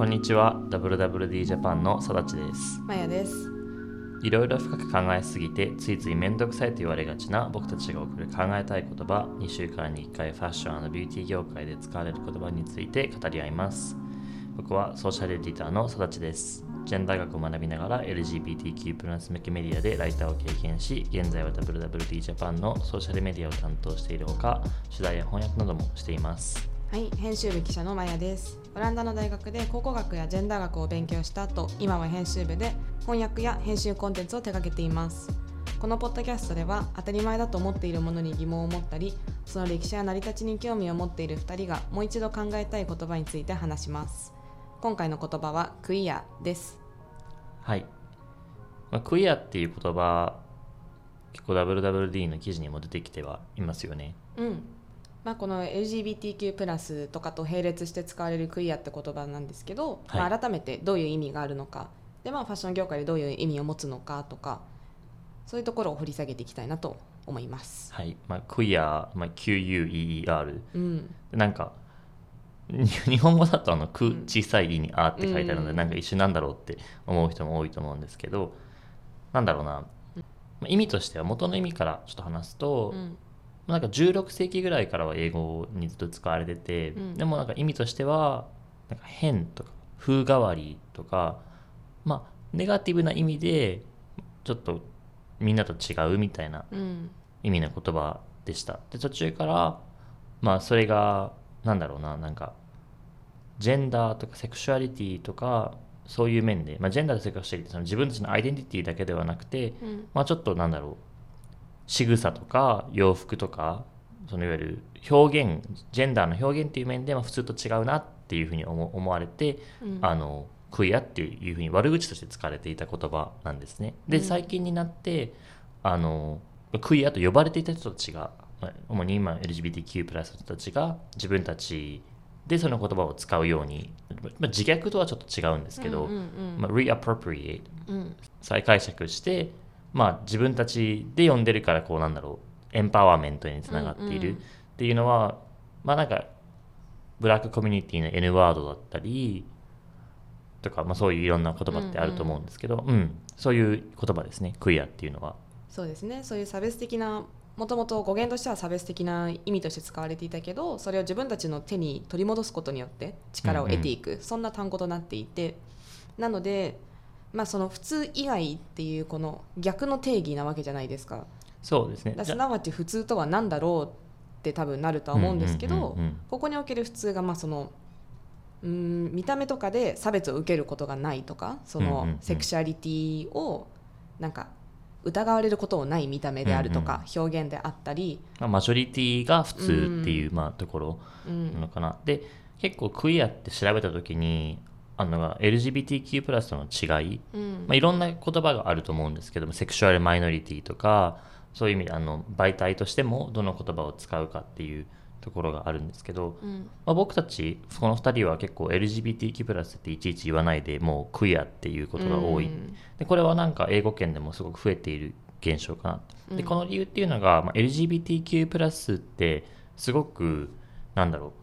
こんにちは。WWD ジャパンのさだちです。まやです。いろいろ深く考えすぎてついつい面倒くさいと言われがちな僕たちが送る考えたい言葉2週間に1回ファッションビューティー業界で使われる言葉について語り合います。僕はソーシャルエディターのさだちです。ジェンダー学を学びながら LGBTQ+ 向けメディアでライターを経験し現在は WWD ジャパンのソーシャルメディアを担当しているほか取材や翻訳などもしています。はい編集部記者のまやですオランダの大学で考古学やジェンダー学を勉強した後今は編集部で翻訳や編集コンテンツを手掛けています。このポッドキャストでは当たり前だと思っているものに疑問を持ったりその歴史や成り立ちに興味を持っている2人がもう一度考えたい言葉について話します。今回の言葉はクイアです。はい、まあ、クイアっていう言葉結構 WWD の記事にも出てきてはいますよね。うんまあ、この LGBTQ+ とかと並列して使われるクイアって言葉なんですけど、はい。まあ、改めてどういう意味があるのか。で、まあ、ファッション業界でどういう意味を持つのかとかそういうところを掘り下げていきたいなと思います。はい、まあ、クイア、まあ、QUEER うん、なんかに日本語だとあの「くうん」小さい「い」に「あ」って書いてあるので、うん。なんか一緒なんだろうって思う人も多いと思うんですけどなんだろうな、まあ意味としては元の意味からちょっと話すと、うん。まあなんか16世紀ぐらいからは英語にずっと使われてて、うん。でもなんか意味としてはなんか変とか風変わりとかまあネガティブな意味でちょっとみんなと違うみたいなうん。意味の言葉でした。で途中からまあそれがなんだろうななんかジェンダーとかセクシュアリティとかそういう面で、まあ、ジェンダーとセクシュアリティその自分たちのアイデンティティだけではなくて、うん。まあ、ちょっとなんだろう仕草とか洋服とかそのいわゆる表現ジェンダーの表現っていう面で、まあ、普通と違うなっていうふうに思思われて、うん。あのクイアっていうふうに悪口として使われていた言葉なんですね。でうん。最近になってあのクイアと呼ばれていた人たちが、まあ、主に今 LGBTQ+ の人たちが自分たちでその言葉を使うように、まあ、自虐とはちょっと違うんですけど、うんうん。まあ、reappropriate うん。再解釈して、まあ、自分たちで読んでるからこうなんだろうエンパワーメントにつながっている。っていうのは、まあなんかブラックコミュニティの N ワードだったりとか、まあ、そういういろんな言葉ってあると思うんですけど、うん。そういう言葉ですね。クイアっていうのは。そうですね。そういう差別的なもともと語源としては差別的な意味として使われていたけどそれを自分たちの手に取り戻すことによって力を得ていく、そんな単語となっていて。なので、まあ、その普通以外っていうこの逆の定義なわけじゃないですか。そうですね。すなわち普通とは何だろうって多分なるとは思うんですけど、うんうんうんうん。ここにおける普通がまあそのうーん見た目とかで差別を受けることがないとかそうんうんうん。のセクシュアリティをなんか疑われることをない見た目であるとか、表現であったり、まあ、マジョリティが普通っていう、まあ、ところうんなのかな。で結構クイアって調べた時にあの LGBTQ+ との違い。うん。まあ、いろんな言葉があると思うんですけどもセクシュアルマイノリティとかそういう意味であの媒体としてもどの言葉を使うかっていうところがあるんですけど、うん。まあ、僕たちこの2人は結構 LGBTQ+ っていちいち言わないでもうクイアっていうことが多い、うん。でこれはなんか英語圏でもすごく増えている現象かな。とでうん。この理由っていうのが、まあ、LGBTQ+ ってすごくなんだろう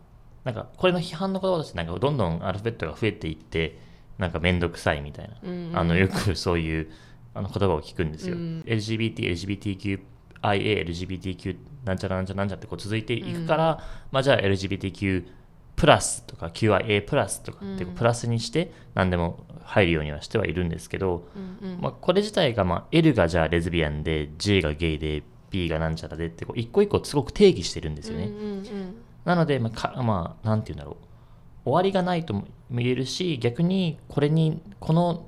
なんかこれの批判の言葉としてなんかどんどんアルファベットが増えていってなんか面倒くさいみたいな。うん。あのよくそういうあの言葉を聞くんですよ。うん。LGBT、LGBTQ、IA、LGBTQ なんちゃらなんちゃらなんちゃらってこう続いていくから、まあじゃあ LGBTQ プラスとか QIA プラスとかってプラスにして何でも入るようにはしてはいるんですけど、うんうん。まあ、これ自体が、まあ、L がじゃあレズビアンで J がゲイで B がなんちゃらでってこう一個一個すごく定義してるんですよね。うんうんなので、まあ、かまあ、なんて言うんだろう。終わりがないとも言えるし、逆にこれに、この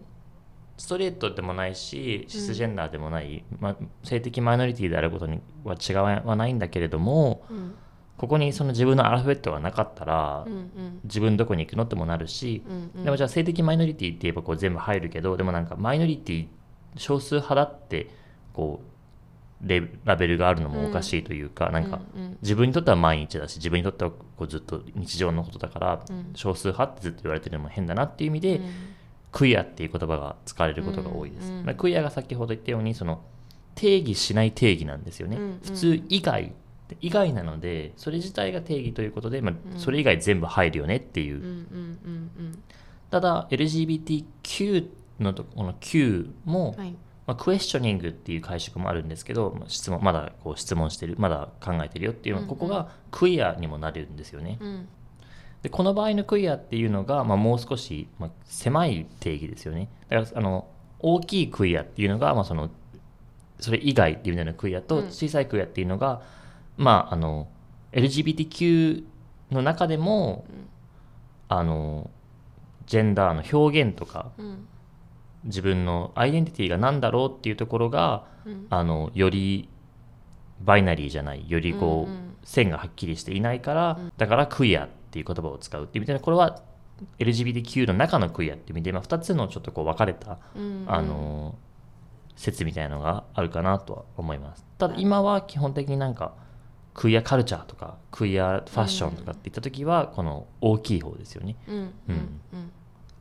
ストレートでもないし、シスジェンダーでもない、まあ、性的マイノリティであることには違いはないんだけれども、うん。ここにその自分のアルファベットがなかったら、うんうん。自分どこに行くのってもなるし、うんうん。でもじゃあ性的マイノリティって言えばこう全部入るけど、でもなんかマイノリティ少数派だって、こう、レラベルがあるのもおかしいというか、なんか、うんうん。自分にとっては毎日だし自分にとってはこうずっと日常のことだから、うん。少数派ってずっと言われてるのも変だなっていう意味で、うん。クイアっていう言葉が使われることが多いです、うんうん。まあクイアが先ほど言ったようにその定義しない定義なんですよね、うんうん。普通以外以外なのでそれ自体が定義ということで、まあうん。それ以外全部入るよねっていう、ただ LGBTQ のとこの Q も、はいまあ、クエスチョニングっていう解釈もあるんですけどまあ質問まだこう質問してるまだ考えてるよっていうのは、うんうん。ここがクイアにもなるんですよね。うん。でこの場合のクイアっていうのが、まあ、もう少し、まあ、狭い定義ですよね。だからあの大きいクイアっていうのが、まあ、そのそれ以外っていう意味でのクイアとうん。小さいクイアっていうのが、まああの LGBTQ の中でも、あのジェンダーの表現とかうん自分のアイデンティティが何だろうっていうところがうん。あのよりバイナリーじゃないよりこう、うんうん。線がはっきりしていないから、だからクイアっていう言葉を使うっていう意味でこれは LGBTQ の中のクイアっていう意味で、まあ、2つのちょっとこう分かれた、うんあの説みたいなのがあるかなとは思います。ただ今は基本的になんかクイアカルチャーとかクイアファッションとかって言った時はこの大きい方ですよね、うん。うん。ううんん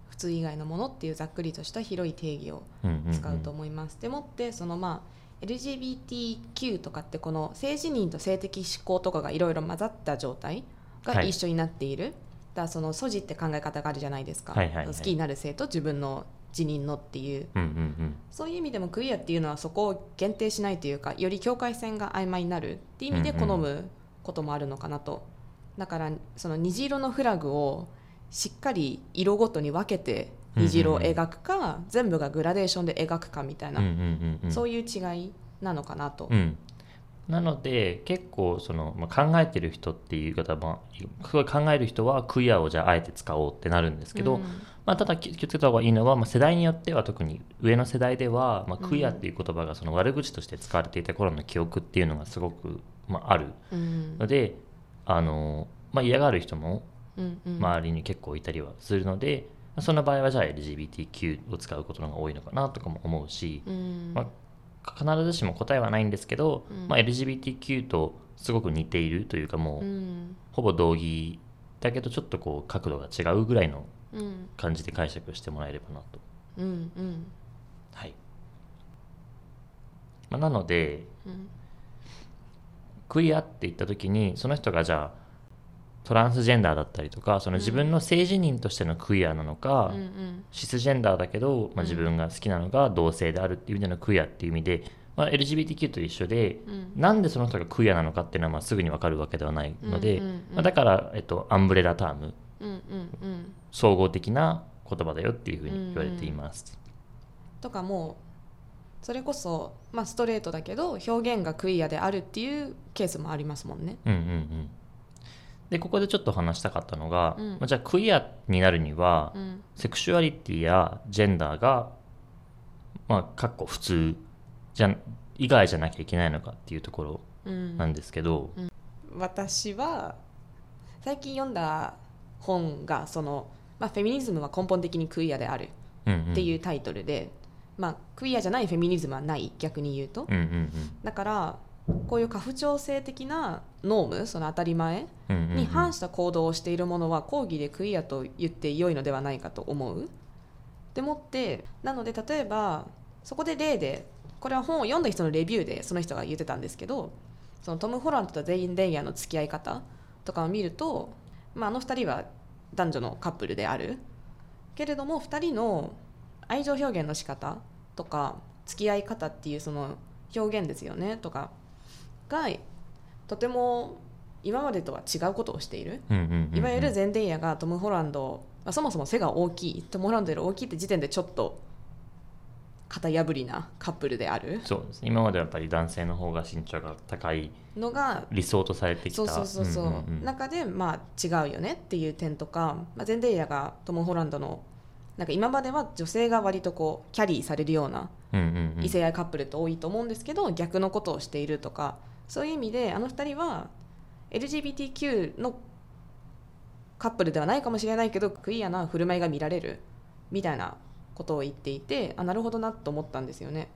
普通以外のものっていうざっくりとした広い定義をうんうんうん。使うと思います。でもってそのまあ LGBTQ とかってこの性自認と性的指向とかがいろいろ混ざった状態がはい。一緒になっている、だからその素地って考え方があるじゃないですか、はいはいはい。好きになる性と自分の自認のっていう。うんうんそういう意味でもクイアっていうのはそこを限定しないというかより境界線が曖昧になるっていう意味でうんうん好むこともあるのかなと、だからその虹色のフラグをしっかり色ごとに分けて虹色を描くか、全部がグラデーションで描くかみたいな、うんうんうんうん。そういう違いなのかなと。うん、なので結構その、まあ、考えてる人っていう方もすごい考える人はクイアをじゃああえて使おうってなるんですけど、うん。まあ、ただ気気をつけた方がいいのは、まあ、世代によっては特に上の世代では、まあ、クイアっていう言葉がその悪口として使われていた頃の記憶っていうのがすごく、まあ、あるうん。のであの、まあ、嫌がる人もうんうん周りに結構いたりはするので、まあその場合はじゃあ LGBTQ を使うことの方が多いのかなとかも思うし、うん。まあ必ずしも答えはないんですけど、うん。まあ、LGBTQ とすごく似ているというかもう、うん。ほぼ同義だけどちょっとこう角度が違うぐらいのうん。感じで解釈してもらえればなと。うんうん。はい。まあ、なのでうん。クイアって言った時にその人がじゃあトランスジェンダーだったりとかその自分の性自認としてのクイアなのか、うんうん。シスジェンダーだけど、まあ、自分が好きなのが同性であるっていう意味でのクイアっていう意味で、まあ、LGBTQ と一緒で、うん。なんでその人がクイアなのかっていうのはまあすぐに分かるわけではないので、うんうんうん。まあ、だから、えっと、アンブレラターム。うんうんうん。総合的な言葉だよっていうふうに言われています。とかもうそれこそ、まあ、ストレートだけど表現がクイアであるっていうケースもありますもんね。うんうんうんでここでちょっと話したかったのが、うん。まあじゃあクイアになるには、うん。セクシュアリティやジェンダーがまあかっこ普通じゃ以外じゃなきゃいけないのかっていうところうん。なんですけど、私は最近読んだ本がその、まあ、フェミニズムは根本的にクイアであるうんうん。っていうタイトルで、まあ、クイアじゃないフェミニズムはない逆に言うと、うんうん。だからこういう家父長制的な norm その当たり前に反した行動をしているものは広義でクイアと言って良いのではないかと思う。でもってなので例えばそこで例でこれは本を読んだ人のレビューでその人が言ってたんですけどそのトム・ホランドとゼイン・デイヤーの付き合い方とかを見ると、まあ、あの2人は男女のカップルであるけれども2人の愛情表現の仕方とか付き合い方っていうその表現ですよねとかがとても今までとは違うことをしている。いわゆるゼンデイヤがトム・ホランド、まあ、そもそも背が大きいトム・ホランドより大きいって時点でちょっと型破りなカップルである。そうですね。今まではやっぱり男性の方が身長が高いのが理想とされてきた。そうそうそうそう,、んんうん中でまあ違うよねっていう点とか、まあ、ゼンデイヤがトム・ホランドのなんか今までは女性が割とこうキャリーされるような異性愛カップルって多いと思うんですけど、逆のことをしているとかそういう意味であの二人は LGBTQ のカップルではないかもしれないけどクイアな振る舞いが見られるみたいなことを言っていてあなるほどなと思ったんですよね。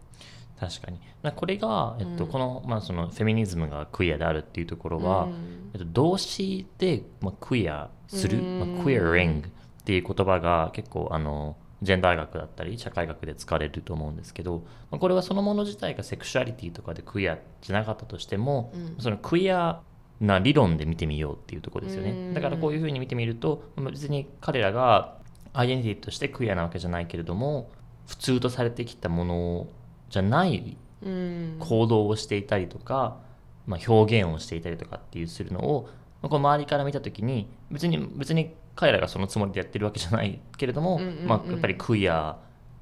確かに。なこれが、えっとうん。この,、まあそのフェミニズムがクイアであるっていうところは、うん。えっと、動詞で、まあ、クイアする、うん。まあ、クイアリングっていう言葉が結構あのジェンダー学だったり社会学で使われると思うんですけど、まあ、これはそのもの自体がセクシュアリティとかでクイアじゃなかったとしても、うん。そのクイアな理論で見てみようっていうところですよね、うん。だからこういうふうに見てみるとまあ別に彼らがアイデンティティとしてクイアなわけじゃないけれども普通とされてきたものじゃないうん。行動をしていたりとか、まあ、表現をしていたりとかっていうするのを、まあこう周りから見た時に別に別に彼らがそのつもりでやってるわけじゃないけれども、うんうんうん。まあ、やっぱりクイア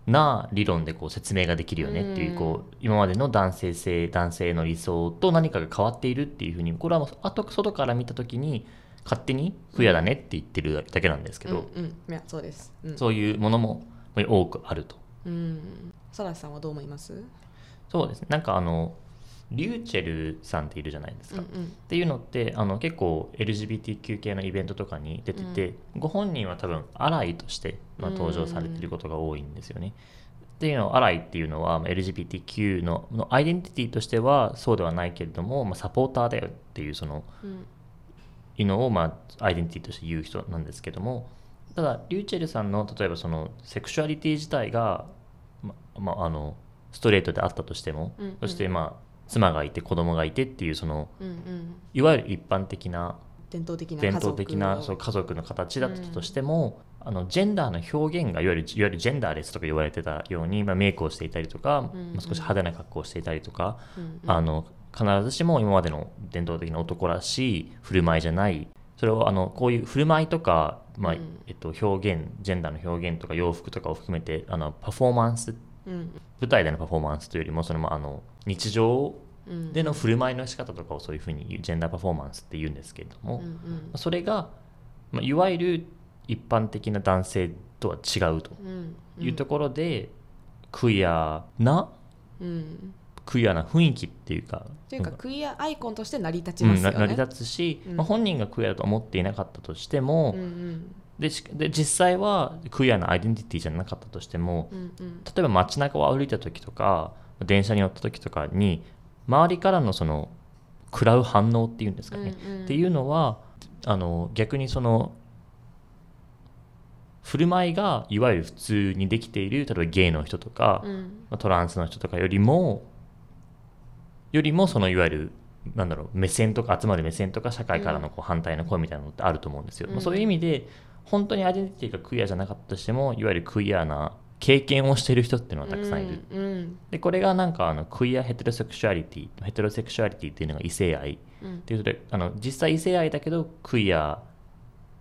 な理論でこう説明ができるよねっていう,、うんこう今までの男性性男性の理想と何かが変わっているっていうふうにこれはもう後外から見た時に勝手にクイアだねって言ってるだけなんですけど、うんうん。いやそうです。うん。そういうものも多くあると。うん。サラさんはどう思います？そうですね。なんかあのリューチェルさんっているじゃないですか。うんうんっていうのってあの結構 LGBTQ 系のイベントとかに出てて、ご本人は多分アライとして、まあ、登場されてることが多いんですよね。っていうのをアライっていうのはまあ LGBTQ ののアイデンティティとしてはそうではないけれども、まあ、サポーターだよっていうそのうんいうのを、まあ、アイデンティティとして言う人なんですけどもただリューチェルさんの例えばそのセクシュアリティ自体が、ままあ、あのストレートであったとしても、うんうんそしてまあ妻がいて子供がいてっていうそのうんうん。いわゆる一般的な伝統的な伝統的なそうう家族の形だったとしても、あのジェンダーの表現がいわゆるいわゆるジェンダーレスとか言われてたように、まあ、メイクをしていたりとか、うんうん。まあ少し派手な格好をしていたりとか、んうん。あの必ずしも今までの伝統的な男らしい振る舞いじゃないそれをあのこういう振る舞いとか、まあうん。えっと、表現ジェンダーの表現とか洋服とかを含めてあのパフォーマンスうん舞台でのパフォーマンスというよりもその、まあ、あの日常うん。での振る舞いの仕方とかをそういうふうにジェンダーパフォーマンスって言うんですけれども、うんうん。それが、まあ、いわゆる一般的な男性とは違うとうんいうところで、クイアなうん。クイアな雰囲気っていうかというかクイアアイコンとして成り立ちうんますよね。な成り立つし、うん。まあ、本人がクイアだと思っていなかったとしても、うんうんでしで実際はクイアなアイデンティティじゃなかったとしてもうんうん。例えば街中を歩いた時とか電車に乗った時とかに周りからのその食らう反応っていうんですかね、うんうん。っていうのはあの逆にその振る舞いがいわゆる普通にできている例えばゲイの人とか、うん。まあトランスの人とかよりもよりもそのいわゆるなんだろう目線とか集まる目線とか社会からのこう反対の声みたいなのってあると思うんですよ、うん。まあそういう意味で本当にアイデンティティがクイアじゃなかったとしてもいわゆるクイアな経験をしている人っていうのはたくさんいる、うんうんでこれがなんかあの queer heterosexuality heterosexuality っていうのが異性愛うんっていうことであの実際異性愛だけどクイア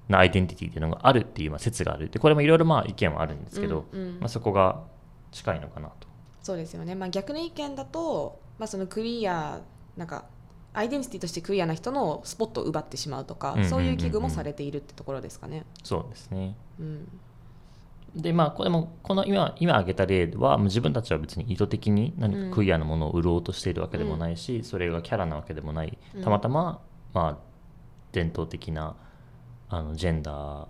なアイデンティティっていうのがあるっていうまあ説がある。でこれもいろいろまあ意見はあるんですけど、うんうん。まあ、そこが近いのかなと。そうですよね、まあ、逆の意見だと、まあ、そのクイアなんかアイデンティティとしてクイアな人のスポットを奪ってしまうとか、うんうんうんうん。そういう危惧もされているってところですかね。そうですね。うん。でまあこれもこの今今挙げた例は自分たちは別に意図的に何かクイアなものを売ろうとしているわけでもないし、それがキャラなわけでもない。うん。たまたま、まあ、伝統的なあのジェンダー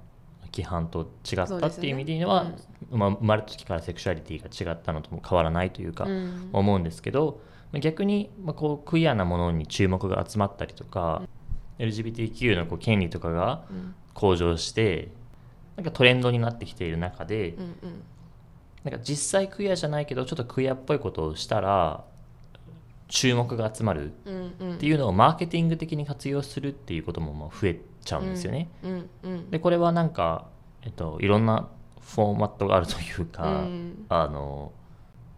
規範と違ったっていう意味では、まあ、生まれた時からセクシュアリティが違ったのとも変わらないというか、うん。思うんですけどまあ逆に、まあ、こうクイアなものに注目が集まったりとか、LGBTQ のこう権利とかがうん向上してなんかトレンドになってきている中で、うんうん。なんか実際クイアじゃないけどちょっとクイアっぽいことをしたら注目が集まるうんうん。っていうのをマーケティング的に活用するっていうこともまあ増えちゃうんですよね。うんうん。でこれはなんか、えっと、いろんなフォーマットがあるというか、うん。あの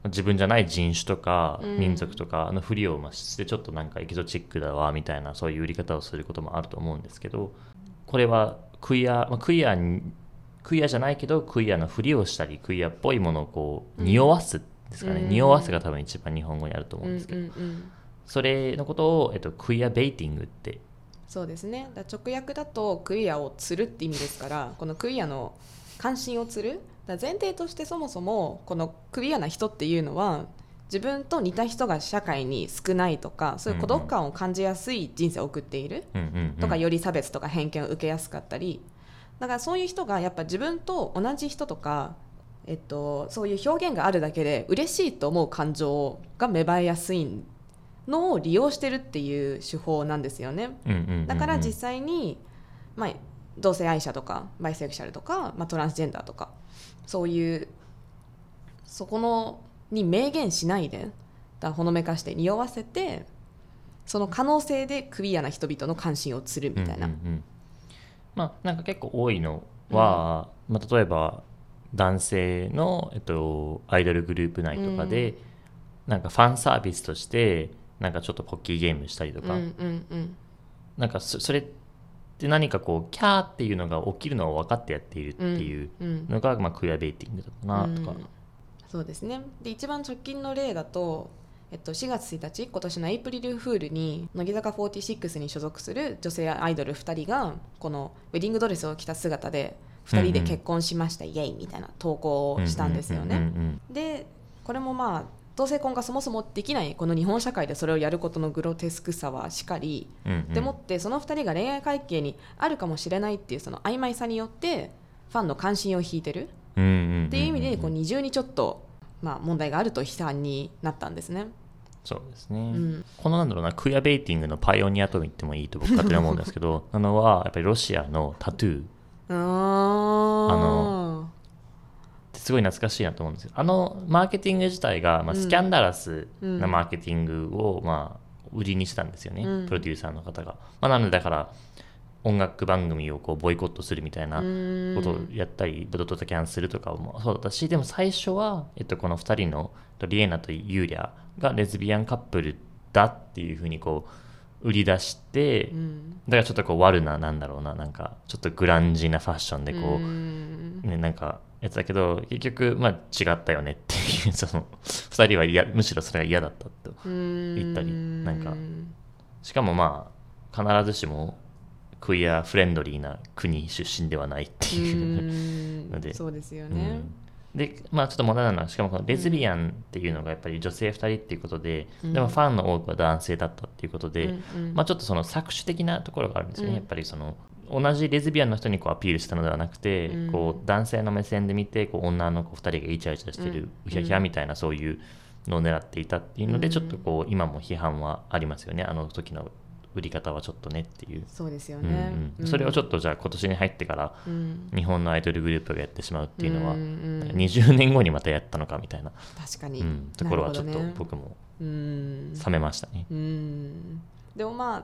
自分じゃない人種とかうん。民族とかのふりをまあしてちょっとなんかエキゾチックだわみたいなそういう売り方をすることもあると思うんですけどこれはクイア、まあ、クイアにクイアじゃないけどクイアのふりをしたりクイアっぽいものをこう匂わすですかね、うん。匂わすが多分一番日本語にあると思うんうんですけど、うんうん。それのことを、えっと、クイアベイティングってそうですね。だ直訳だとクイアを釣るって意味ですからこのクイアの関心を釣るだ前提としてそもそもこのクイアな人っていうのは自分と似た人が社会に少ないとかそういう孤独感を感じやすい人生を送っているとかより差別とか偏見を受けやすかったり。だからそういう人がやっぱ自分と同じ人とか、えっと、そういう表現があるだけで嬉しいと思う感情が芽生えやすいのを利用してるっていう手法なんですよね。だから実際に、まあ、同性愛者とかバイセクシャルとか、まあ、トランスジェンダーとかそういうそこのに明言しないでだほのめかして匂わせてその可能性でクリアな人々の関心を釣るみたいな。うんうんうん。まあなんか結構多いのは、まあ、例えば男性の、えっと、アイドルグループ内とかで、なんかファンサービスとしてなんかちょっとポッキーゲームしたりとか、うんうんうん。なんかそそれって何かこうキャーっていうのが起きるのを分かってやっているっていううんのが、まあ、クエアベイティングだなとか、うん。そうですね。で一番直近の例だと、えっと、4月1日今年のエイプリルフールに乃木坂46に所属する女性アイドル2人がこのウェディングドレスを着た姿で2人で結婚しました、イエイみたいな投稿をしたんですよね。うんうん。でこれもまあ同性婚がそもそもできないこの日本社会でそれをやることのグロテスクさはしかり、うんうん。うんでもってその2人が恋愛関係にあるかもしれないっていうその曖昧さによってファンの関心を引いてる。っていう意味でこう二重にちょっと、まあ、問題があると批判になったんですね。そうですね、うん。このなんだろうなクエアベイティングのパイオニアと言ってもいいと僕勝手に思うんですけどなのはやっぱりロシアのタトゥー。あのすごい懐かしいなと思うんですよ。あのマーケティング自体が、まあ、うん。スキャンダラスうん。なマーケティングを、まあ、売りにしたんですよね、うん。プロデューサーの方が、まあ、なのでだから音楽番組をこうボイコットするみたいなうん。ことをやったり、ドドタキャンするとかもそうだったしでも最初は、えっと、この2人のとリエナとユーリャがレズビアンカップルだっていうふうにこう売り出して、うん。だからちょっとこう悪ななんだろうななんかちょっとグランジなファッションでこう、うん。ね、なんかやつだけど結局まあ違ったよねっていう その2人は嫌むしろそれが嫌だったと言ったりなんか。しかもまあ必ずしもクイアフレンドリーな国出身ではないっていうので。そうですよね。うん。でまあちょっと問題なのはしかもこのレズビアンっていうのがやっぱり女性2人っていうことで、うん。でもファンの多くは男性だったっていうことで、うんうん。まあ、ちょっとその搾取的なところがあるんですよね、うん。やっぱりその同じレズビアンの人にこうアピールしたのではなくて、うん。こう男性の目線で見てこう女の子2人がイチャイチャしてる、うひゃひゃみたいなそういうのを狙っていたっていうので、うんちょっとこう今も批判はありますよね。あの時の売り方はちょっとねっていう、そうですようんね。うん。それをちょっっとじゃあ今年に入ってから日本のアイドルグループがやってしまうっていうのは、んうん。20年後にまたやったのかみたいな、確かに、うん、ところはちょっと僕もうん。冷めましたね。うん。でもまあ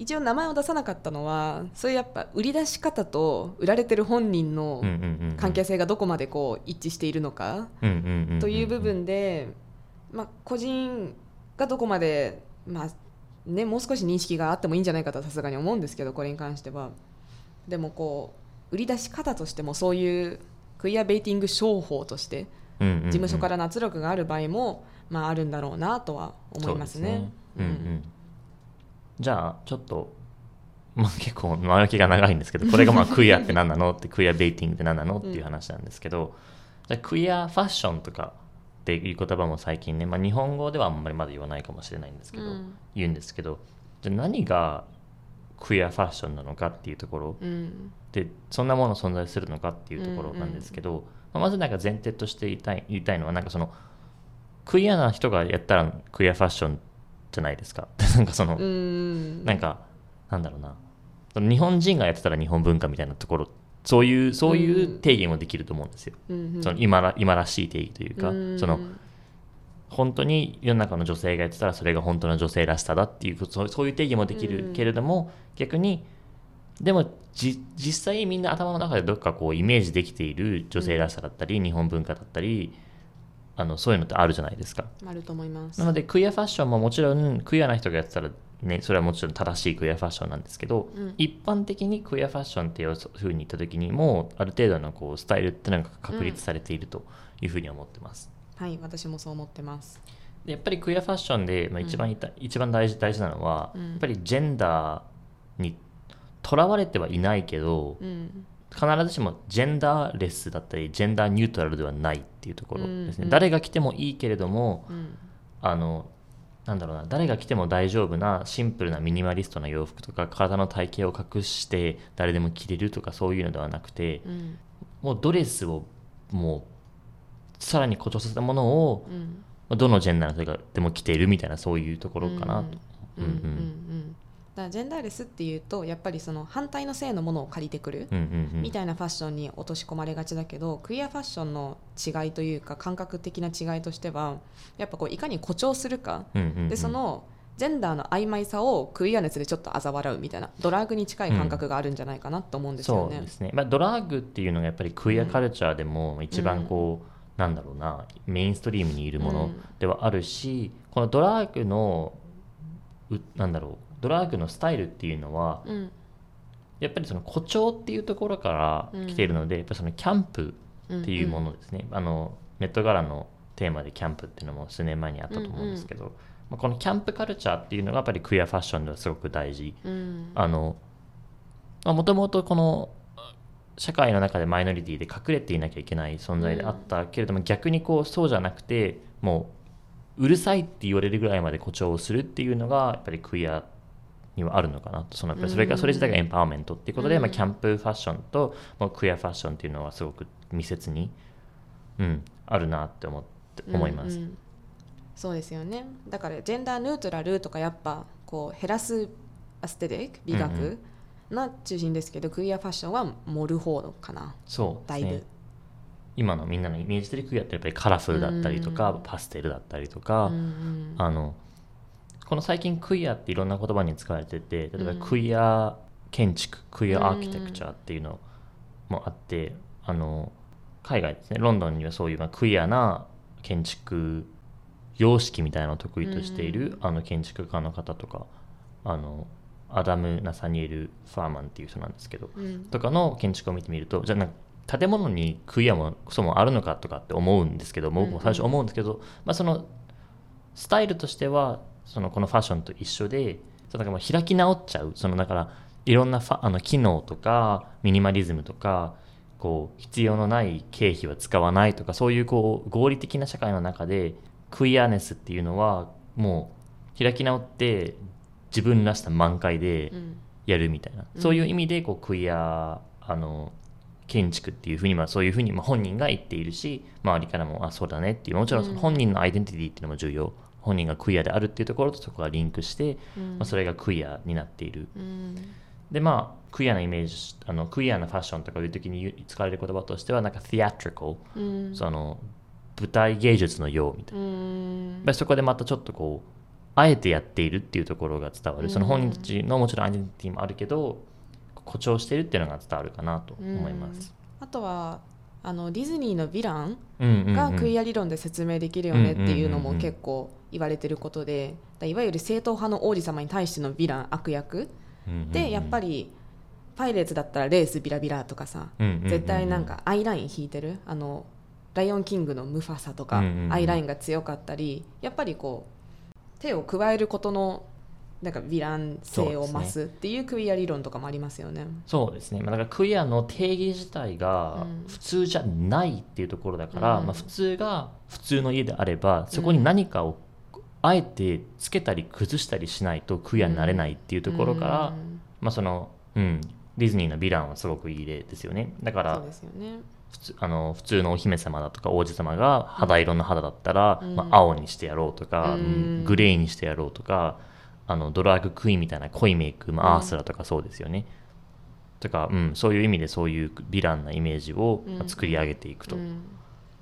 一応名前を出さなかったのはそういうやっぱ売り出し方と売られてる本人の関係性がどこまでこう一致しているのかという部分で、まあ、個人がどこまで、まあね、もう少し認識があってもいいんじゃないかとはさすがに思うんですけどこれに関しては。でもこう売り出し方としてもそういうクイアベイティング商法として事務所からの圧力がある場合も、まあ、あるんだろうなとは思いますね。すうん。うんじゃあちょっと、まあ、結構前置きが長いんですけどこれがまあクイアって何なのってクイアベイティングって何なのっていう話なんですけど、じゃあクイアファッションとかっていう言葉も最近ね、まあ、日本語ではあんまりまだ言わないかもしれないんですけど、うん。言うんですけどじゃあ何がクイアファッションなのかっていうところ。うん。でそんなもの存在するのかっていうところなんですけど、まあまずなんか前提として言いたい言いたいのはなんかそのクイアな人がやったらクイアファッションじゃないですか。なんかその、うん。なんかなんだろうな。日本人がやってたら日本文化みたいなところそういうそういう定義もできると思うんですよ、うんうん。その今ら今らしい定義というか、うん。その本当に世の中の女性がやってたらそれが本当の女性らしさだっていうそうそういう定義もできるうん。けれども、逆にでもじ実際みんな頭の中でどっかこうイメージできている女性らしさだったり、日本文化だったりあのそういうのってあるじゃないですか。あると思います。なのでクイアファッションももちろんクイアな人がやってたらねそれはもちろん正しいクイアファッションなんですけど、うん。一般的にクイアファッションっていうふうに言った時にもうある程度のこうスタイルってのが確立されているというふうに思ってます。はい私もそう思ってます。でやっぱりクイアファッションで、まあ、一番いた、一番大事大事なのは、うん。やっぱりジェンダーにとらわれてはいないけどうん必ずしもジェンダーレスだったりジェンダーニュートラルではないっていうところですね、うんうん誰が着てもいいけれどもうん。あのなんだろうな誰が着ても大丈夫なシンプルなミニマリストな洋服とか体の体型を隠して誰でも着れるとかそういうのではなくてうん。もうドレスをもうさらに誇張させたものをうん。まあどのジェンダーの人がでも着ているみたいなそういうところかなと。うんうんうんうんだからジェンダーレスっていうとやっぱりその反対の性のものを借りてくるうんうんうん。みたいなファッションに落とし込まれがちだけどクイアファッションの違いというか感覚的な違いとしてはやっぱこういかに誇張するか。うんうんうん。でそのジェンダーの曖昧さをクイア熱でちょっと嘲笑うみたいなドラッグに近い感覚があるんじゃないかなと思うんですよね。そうですね、まあ、ドラッグっていうのがやっぱりクイアカルチャーでも一番こう、なんだろうなメインストリームにいるものではあるし、このドラッグのうなんだろうドラッグのスタイルっていうのはうん。やっぱりその誇張っていうところから来ているので、やっぱりそのキャンプっていうものですね、あのメットガラのテーマでキャンプっていうのも数年前にあったと思うんですけど、まあ、このキャンプカルチャーっていうのがやっぱりクイアファッションではすごく大事。うん。あのもともとこの社会の中でマイノリティで隠れていなきゃいけない存在であったけれども、逆にこうそうじゃなくてもううるさいって言われるぐらいまで誇張をするっていうのがやっぱりクイアにはあるのかなとそのやっぱりそれがうんそれ自体がエンパワーメントっていうことで、うん。まあ、キャンプファッションともうクイアファッションっていうのはすごく密接に、うん、あるなって思って思います。うんうん。そうですよね。だからジェンダーニュートラルとかやっぱこう減らすアステティック美うん学が中心ですけど、クイアファッションは盛る方のかなそうだいぶ。今のみんなのイメージ的クイアってやっぱりカラフルだったりとか、うん。パステルだったりとか、うんうん。あのこの最近クイアっていろんな言葉に使われてて例えばうん。クイア建築、クイアアーキテクチャっていうのもあってあの海外ですね。ロンドンにはそういう、まあ、クイアな建築様式みたいなのを得意としている、あの建築家の方とかあのアダム・ナサニエル・ファーマンっていう人なんですけどうん。とかの建築を見てみるとじゃあなんか建物にクイアもクソもあるのかとかって思うんですけど僕も最初思うんですけど、まあ、そのスタイルとしてはそのこのファッションと一緒でそのなんかもう開き直っちゃう。そのだからいろんなファあの機能とかミニマリズムとかこう必要のない経費は使わないとかそういうこう合理的な社会の中でクイアネスっていうのはもう開き直って自分らしさ満開でうんやるみたいな、うん。そういう意味でこうクイアあの建築っていうふうにまあそういうふうにまあ本人が言っているし周りからもあそうだねっていうもちろんその本人のアイデンティティっていうのも重要本人がクイアであるっていうところとそこがリンクして、うん。まあ、それがクイアになっている。うん。でまあクイアなイメージあのクイアなファッションとかいう時に使われる言葉としてはなんか theatrical、うん。その舞台芸術のようみたいな。うん。そこでまたちょっとこうあえてやっているっていうところが伝わる、その本人たちのもちろんアイデンティティもあるけど誇張してるっていうのが伝わるかなと思います。あとはあのディズニーのヴィランがクイア理論で説明できるよねっていうのも結構言われてることでだいわゆる正統派の王子様に対してのヴィラン悪役。でやっぱりパイレーツだったらレースビラビラとかさ絶対なんかアイライン引いてる？あのライオンキングのムファサとかアイラインが強かったりやっぱりこう手を加えることのなんかヴィラン性を増すっていうクイア理論とかもありますよね。そうですね、まあ、だからクイアの定義自体がうん。普通じゃないっていうところだから、うんまあ、普通が普通の家であればそこに何かをあえてつけたり崩したりしないとクイアになれないっていうところから、うん。まあそのうん、ディズニーのヴィランはすごくいい例ですよね。だから。普通あの普通のお姫様だとか王子様が肌色の肌だったら、うん。まあ、青にしてやろうとか、うん。うんグレーにしてやろうとかあのドラッグクイーンみたいな濃いメイク、まあ、うん。アースラとかそうですよね。とか、うん、そういう意味でそういうヴィランなイメージを、作り上げていくと。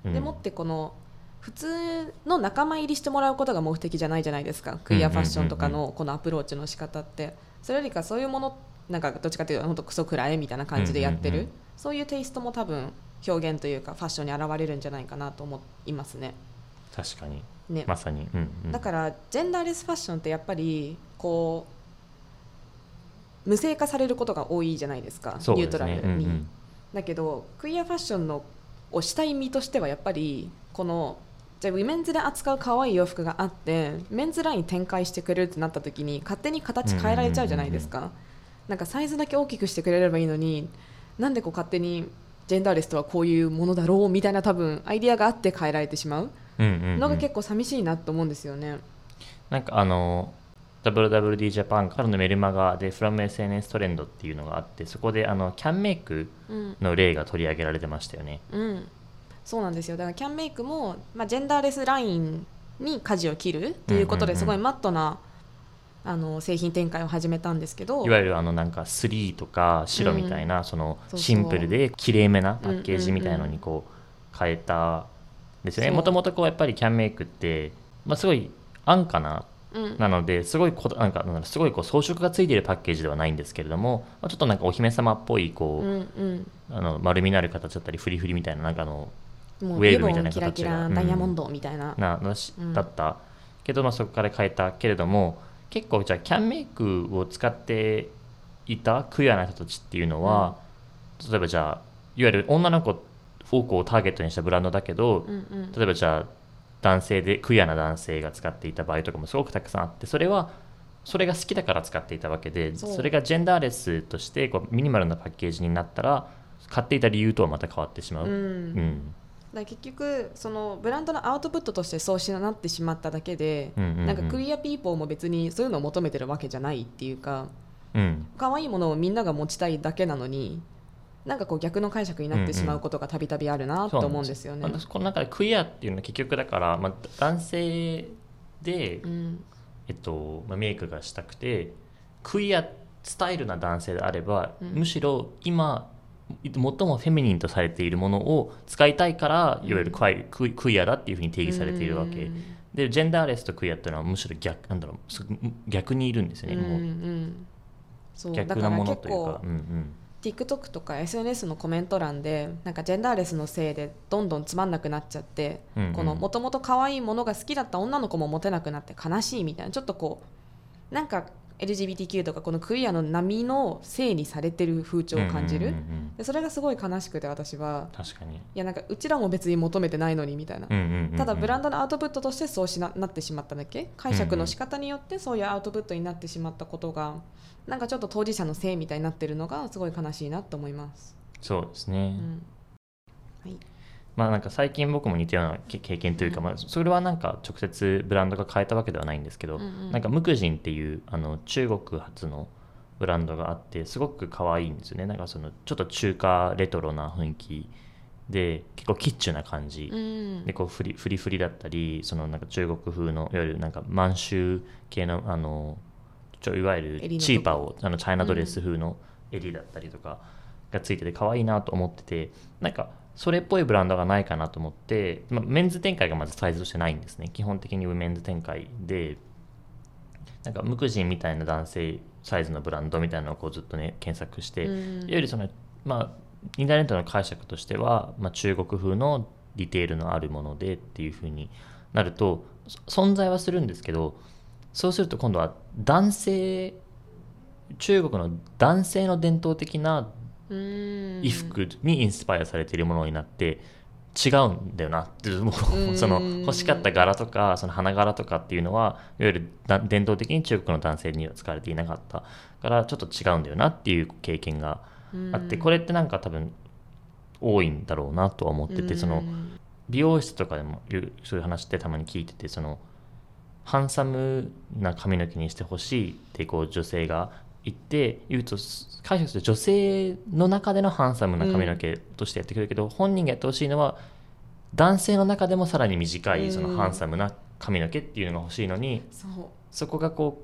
でもってこの普通の仲間入りしてもらうことが目的じゃないじゃないですか。クイアファッションとかのこのアプローチの仕方って。それよりかそういうものなんかどっちかというと本当クソくらえみたいな感じでやってる、そういうテイストも多分表現というかファッションに現れるんじゃないかなと思いますね。確かに。ね。まさに、うんうん。だからジェンダーレスファッションってやっぱりこう無性化されることが多いじゃないですか。そうニュートラルに。うんうん。だけどクイアファッションのをしたい身としてはやっぱりこのじゃあウィメンズで扱う可愛い洋服があってメンズライン展開してくれるってなった時に勝手に形変えられちゃうじゃないですか、なんかサイズだけ大きくしてくれればいいのになんでこう勝手にジェンダーレスとはこういうものだろうみたいな多分アイディアがあって変えられてしまう。うんうんうん。のが結構寂しいなと思うんですよね。なんかあの WWD ジャパンからのメルマガで From SNS トレンドっていうのがあってそこであのキャンメイクうん。の例が取り上げられてましたよね。うん、そうなんですよ。だからキャンメイクも、まあ、ジェンダーレスラインに舵を切るっていうことうんうんうん。ですごいマットなあの製品展開を始めたんですけどいわゆるあのなんかスリーとか白みたいな、そのそうそう。シンプルで綺麗めなパッケージみたいのにこう変えたんですよね。もともとこうやっぱりキャンメイクって、まあ、すごい安価なうん。なのですごいこなんかなんすごいこう装飾がついているパッケージではないんですけれどもまあちょっとなんかお姫様っぽいこう、うんうん。あの丸みのある形だったりフリフリみたいななんかあのもウェーブみたいなキラキラダイヤモンドみたいな、なだった。けど、まあ、そこから変えたけれども結構じゃあキャンメイクを使っていたクイアな人たちっていうのは、例えばじゃあいわゆる女の子をこうターゲットにしたブランドだけど、うんうん。例えばじゃあ男性でクイアな男性が使っていた場合とかもすごくたくさんあってそれはそれが好きだから使っていたわけでそれがジェンダーレスとしてこうミニマルなパッケージになったら買っていた理由とはまた変わってしまう。うん。うんだ結局そのブランドのアウトプットとしてそうしなってしまっただけで、うんうんうん。なんかクイアピーポーも別にそういうのを求めてるわけじゃないっていうかうん。可愛いものをみんなが持ちたいだけなのになんかこう逆の解釈になってしまうことがたびたびあるなと思うんですよね。まあこの中でクイアっていうのは結局だから、まあ、男性で、うん。えっとまあ、メイクがしたくてクイアスタイルな男性であれば、うん。むしろ今最もフェミニンとされているものを使いたいからいわゆるクイ,、ククイアだっていうふうに定義されているわけ、でジェンダーレスとクイアっていうのはむしろ逆なんだろう逆にいるんですよね、うんうもうんそう逆なものというかうんうん、TikTok とか SNS のコメント欄でなんかジェンダーレスのせいでどんどんつまんなくなっちゃって、このもともと可愛いものが好きだった女の子もモテなくなって悲しいみたいなちょっとこうなんか LGBTQ とかこのクイアの波のせいにされてる風潮を感じる、うんうんうんうん。でそれがすごい悲しくて私は。確かに、いやなんかうちらも別に求めてないのにみたいな、うんうんうんうんただブランドのアウトプットとしてそうしななってしまっただけ。解釈の仕方によってそういうアウトプットになってしまったことがなんかちょっと当事者のせいみたいになってるのがすごい悲しいなと思います。そうですうね、ん。はいまあなんか最近僕も似たようなけ経験というか、うん。まあ、それはなんか直接ブランドが変えたわけではないんですけど、うんうん。なんかムクジンっていうあの中国発のブランドがあってすごく可愛いんですよね。なんかそのちょっと中華レトロな雰囲気で結構キッチュな感じ、うん。でこうフリフリフリだったりそのなんか中国風のいわゆるなんか満州系のあのちょいわゆるチーパーをあのチャイナドレス風の襟だったりとかがついてて可愛いなと思っててなんかそれっぽいブランドがないかなと思って、まあ、メンズ展開がまずサイズとしてないんですね。基本的にメンズ展開でなんか無垢人みたいな男性サイズのブランドみたいなのをこうずっとね検索して、うん。いわゆるそのまあインターネットの解釈としては、まあ、中国風のディテールのあるものでっていうふうになるとそ存在はするんですけどそうすると今度は男性中国の男性の伝統的なうん衣服にインスパイアされているものになって違うんだよなっていうもその欲しかった柄とかその花柄とかっていうのはいわゆるだ伝統的に中国の男性には使われていなかったからちょっと違うんだよなっていう経験があってこれってなんか多分多いんだろうなとは思っててその美容室とかでもそういう話ってたまに聞いててそのハンサムな髪の毛にしてほしいってこう女性が言って言うと解釈すると女性の中でのハンサムな髪の毛としてやってくるけど、本人がやってほしいのは男性の中でもさらに短いそのハンサムな髪の毛っていうのが欲しいのに、そそこがこ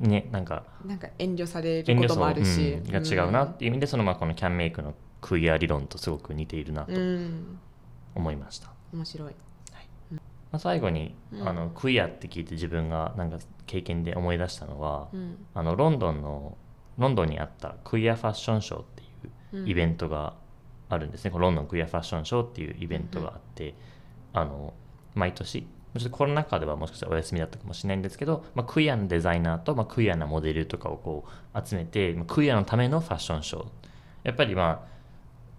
うねなんかうなんか遠慮されることもあるし、うんが違うなっていう意味でそのまあこのキャンメイクのクイア理論とすごく似ているなとうん。思いました。面白いまあ、最後に、うん。あのクイアって聞いて自分がなんか経験で思い出したのは、うん。あのロンドンのロンドンにあったクイアファッションショーっていうイベントがあるんですね、このロンドンクイアファッションショーっていうイベントがあって、あの毎年。ちょっとコロナ禍ではもしかしたらお休みだったかもしれないんですけど、まあ、クイアのデザイナーと、まあ、クイアなモデルとかをこう集めて、まあクイアのためのファッションショー。やっぱりまあ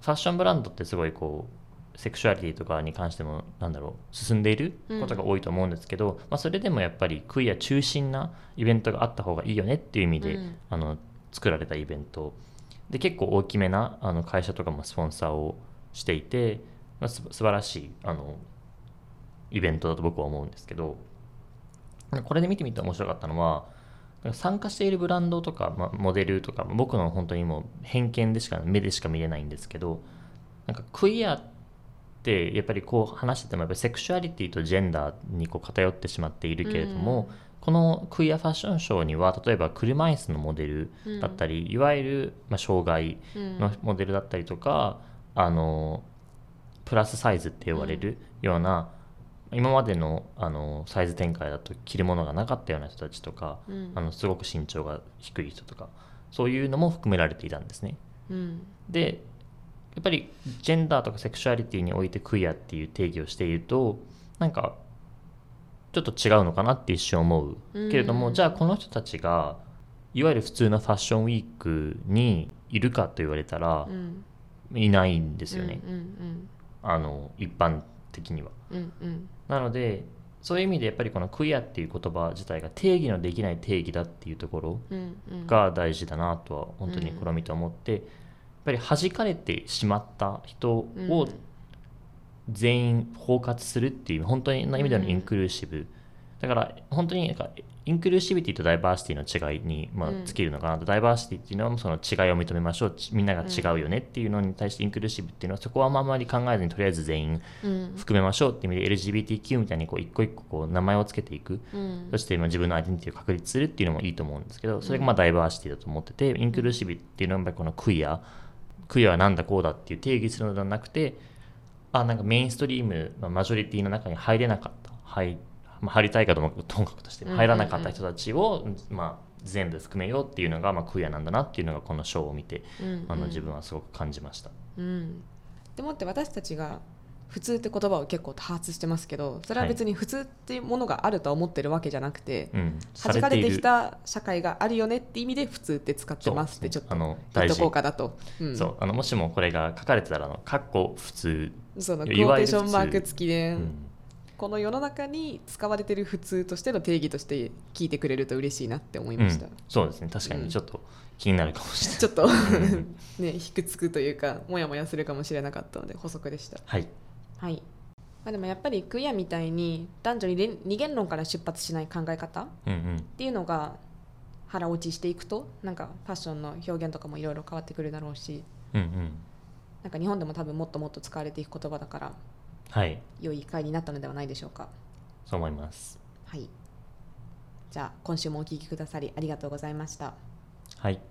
ファッションブランドってすごいこうセクシュアリティとかに関してもなんだろう進んでいることが多いと思うんですけど、まあ、それでもやっぱりクイア中心なイベントがあった方がいいよねっていう意味で、うん。あの作られたイベント。で結構大きめなあの会社とかもスポンサーをしていて、まあ、す素晴らしいあのイベントだと僕は思うんですけどこれで見てみて面白かったのは参加しているブランドとか、まあ、モデルとか僕の本当にもう偏見でしか目でしか見れないんですけどなんかクイアってやっぱりこう話しててもやっぱりセクシュアリティとジェンダーにこう偏ってしまっているけれども、このクイアファッションショーには例えば車椅子のモデルだったり、いわゆる、まあ、障害うん。のモデルだったりとか、あのプラスサイズって呼ばれるような今までのあのサイズ展開だと着るものがなかったような人たちとか、うん。あのすごく身長が低い人とかそういうのも含められていたんですね。うん。でやっぱりジェンダーとかセクシュアリティにおいてクイアっていう定義をしているとなんかちょっと違うのかなって一瞬思う。けれども、うんじゃあこの人たちがいわゆる普通のファッションウィークにいるかと言われたらうん。いないんですよね、うんあの一般的には。うんうん。うんなのでそういう意味でやっぱりこのクイアっていう言葉自体が定義のできない定義だっていうところうんうん。が大事だなとは本当にこれを見て思って、やっぱり弾かれてしまった人をうん。全員包括するっていう本当にな意味でのインクルーシブ、だから本当になんかインクルーシビティとダイバーシティの違いにまあうん。尽きるのかなと、ダイバーシティっていうのはその違いを認めましょう。ちみんなが違うよねっていうのに対してインクルーシブっていうのはそこはあんまり考えずにとりあえず全員うん含めましょうっていう意味で LGBTQ みたいにこう一個一個こう名前をつけていく。うん。そしてまあ自分のアイデンティティを確立するっていうのもいいと思うんですけどそれがまあダイバーシティだと思っててインクルーシブっていうのはやっぱりこのクイアクイアはなんだこうだっていう定義するのではなくてあなんかメインストリーム、まあ、マジョリティの中に入れなかった入,、まあ、入りたいかどうかともかくとしてうんうんうん。入らなかった人たちを、まあ、全部含めようっていうのがまあクイアなんだなっていうのがこのショーを見てうん。あの自分はすごく感じました。うん、でもって私たちが普通って言葉を結構多発してますけどそれは別に普通っていうものがあるとは思ってるわけじゃなくて、うん、弾かれてきるた社会があるよねって意味で普通って使ってますってちょっとあの言っと大事こうかなと、うん。そうあのもしもこれが書かれてたらあの「かっこ普通」そのクいオーテーションマーク付きで、うん。この世の中に使われてる普通としての定義として聞いてくれると嬉しいなって思いました、うん。そうですね。確かうん。にちょっと気になるかもしれない、ちょっとん ね引くつくというかモヤモヤするかもしれなかったので補足でした。はいはい、まあ、でもやっぱりクイアみたいに男女に二元論から出発しない考え方っていうのが腹落ちしていくとなんかファッションの表現とかもいろいろ変わってくるだろうしうんうん。なんか日本でも多分もっともっと使われていく言葉だからはい。良い回になったのではないでしょうか。そう思います。はい。じゃあ今週もお聞きくださりありがとうございました。はい